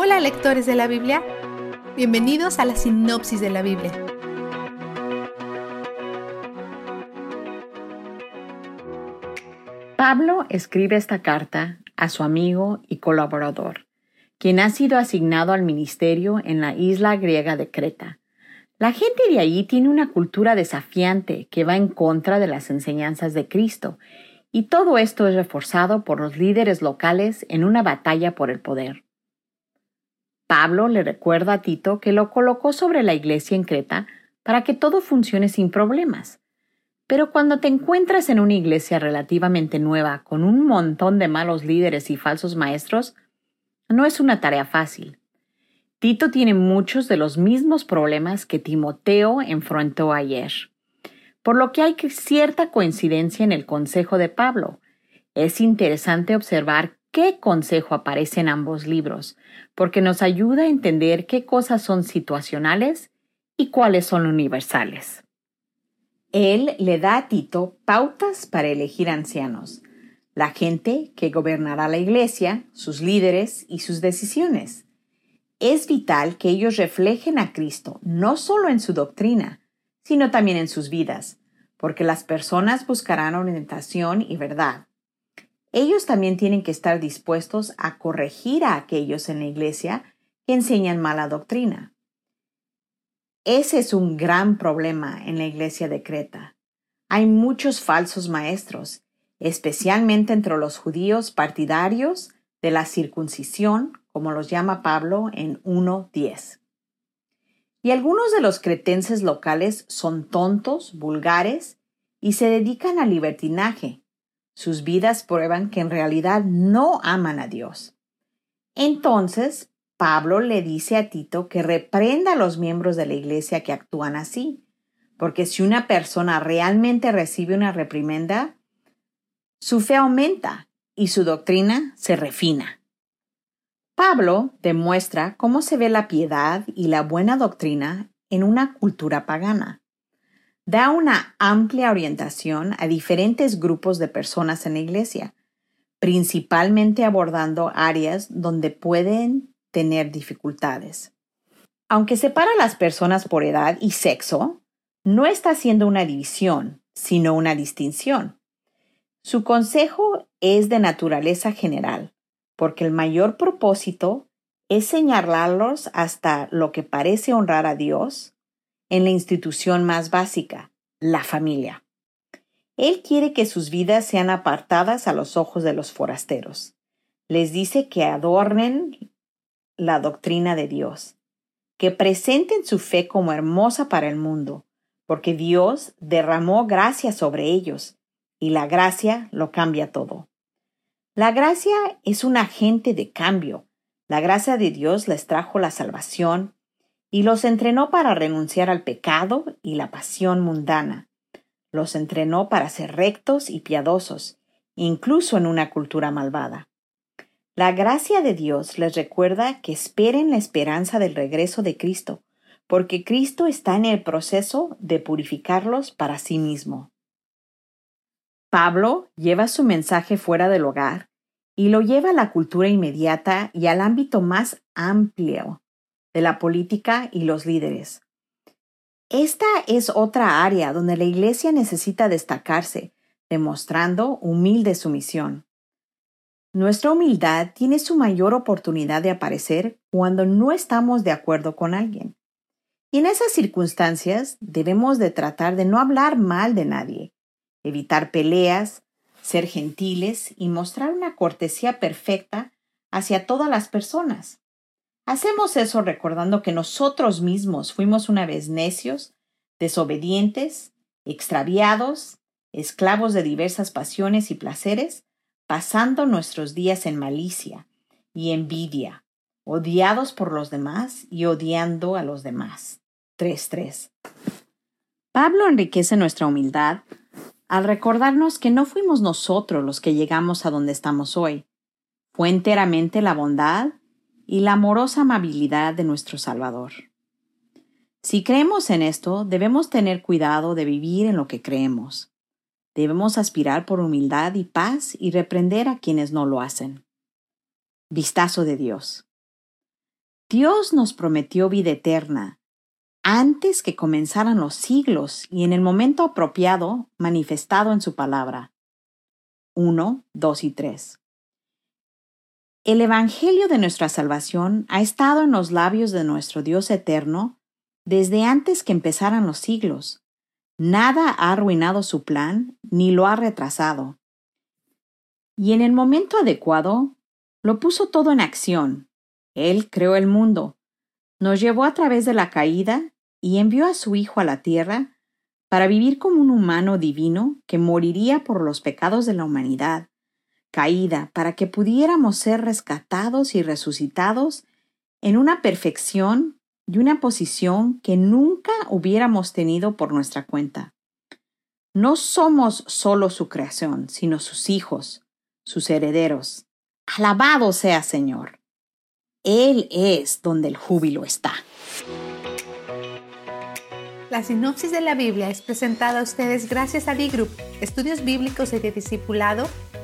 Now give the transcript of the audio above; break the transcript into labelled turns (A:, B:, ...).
A: Hola lectores de la Biblia, bienvenidos a la sinopsis de la Biblia.
B: Pablo escribe esta carta a su amigo y colaborador, quien ha sido asignado al ministerio en la isla griega de Creta. La gente de allí tiene una cultura desafiante que va en contra de las enseñanzas de Cristo, y todo esto es reforzado por los líderes locales en una batalla por el poder. Pablo le recuerda a Tito que lo colocó sobre la iglesia en Creta para que todo funcione sin problemas. Pero cuando te encuentras en una iglesia relativamente nueva con un montón de malos líderes y falsos maestros, no es una tarea fácil. Tito tiene muchos de los mismos problemas que Timoteo enfrentó ayer. Por lo que hay cierta coincidencia en el consejo de Pablo. Es interesante observar qué consejo aparece en ambos libros, porque nos ayuda a entender qué cosas son situacionales y cuáles son universales. Él le da a Tito pautas para elegir ancianos, la gente que gobernará la iglesia, sus líderes y sus decisiones. Es vital que ellos reflejen a Cristo no solo en su doctrina, sino también en sus vidas, porque las personas buscarán orientación y verdad ellos también tienen que estar dispuestos a corregir a aquellos en la iglesia que enseñan mala doctrina. Ese es un gran problema en la iglesia de Creta. Hay muchos falsos maestros, especialmente entre los judíos partidarios de la circuncisión, como los llama Pablo en 1.10. Y algunos de los cretenses locales son tontos, vulgares y se dedican al libertinaje, sus vidas prueban que en realidad no aman a Dios. Entonces, Pablo le dice a Tito que reprenda a los miembros de la iglesia que actúan así, porque si una persona realmente recibe una reprimenda, su fe aumenta y su doctrina se refina. Pablo demuestra cómo se ve la piedad y la buena doctrina en una cultura pagana da una amplia orientación a diferentes grupos de personas en la iglesia, principalmente abordando áreas donde pueden tener dificultades. Aunque separa a las personas por edad y sexo, no está haciendo una división, sino una distinción. Su consejo es de naturaleza general, porque el mayor propósito es señalarlos hasta lo que parece honrar a Dios, en la institución más básica, la familia. Él quiere que sus vidas sean apartadas a los ojos de los forasteros. Les dice que adornen la doctrina de Dios, que presenten su fe como hermosa para el mundo, porque Dios derramó gracia sobre ellos, y la gracia lo cambia todo. La gracia es un agente de cambio. La gracia de Dios les trajo la salvación, y los entrenó para renunciar al pecado y la pasión mundana. Los entrenó para ser rectos y piadosos, incluso en una cultura malvada. La gracia de Dios les recuerda que esperen la esperanza del regreso de Cristo, porque Cristo está en el proceso de purificarlos para sí mismo. Pablo lleva su mensaje fuera del hogar y lo lleva a la cultura inmediata y al ámbito más amplio de la política y los líderes. Esta es otra área donde la Iglesia necesita destacarse, demostrando humilde sumisión. Nuestra humildad tiene su mayor oportunidad de aparecer cuando no estamos de acuerdo con alguien. Y en esas circunstancias debemos de tratar de no hablar mal de nadie, evitar peleas, ser gentiles y mostrar una cortesía perfecta hacia todas las personas. Hacemos eso recordando que nosotros mismos fuimos una vez necios, desobedientes, extraviados, esclavos de diversas pasiones y placeres, pasando nuestros días en malicia y envidia, odiados por los demás y odiando a los demás. 3.3. Pablo enriquece nuestra humildad al recordarnos que no fuimos nosotros los que llegamos a donde estamos hoy. Fue enteramente la bondad y la amorosa amabilidad de nuestro Salvador. Si creemos en esto, debemos tener cuidado de vivir en lo que creemos. Debemos aspirar por humildad y paz y reprender a quienes no lo hacen. Vistazo de Dios. Dios nos prometió vida eterna antes que comenzaran los siglos y en el momento apropiado manifestado en su palabra. 1, 2 y 3. El Evangelio de nuestra salvación ha estado en los labios de nuestro Dios eterno desde antes que empezaran los siglos. Nada ha arruinado su plan ni lo ha retrasado. Y en el momento adecuado, lo puso todo en acción. Él creó el mundo, nos llevó a través de la caída y envió a su Hijo a la tierra para vivir como un humano divino que moriría por los pecados de la humanidad caída para que pudiéramos ser rescatados y resucitados en una perfección y una posición que nunca hubiéramos tenido por nuestra cuenta. No somos solo su creación, sino sus hijos, sus herederos. Alabado sea Señor. Él es donde el júbilo está.
A: La sinopsis de la Biblia es presentada a ustedes gracias a D-Group, estudios bíblicos y de discipulado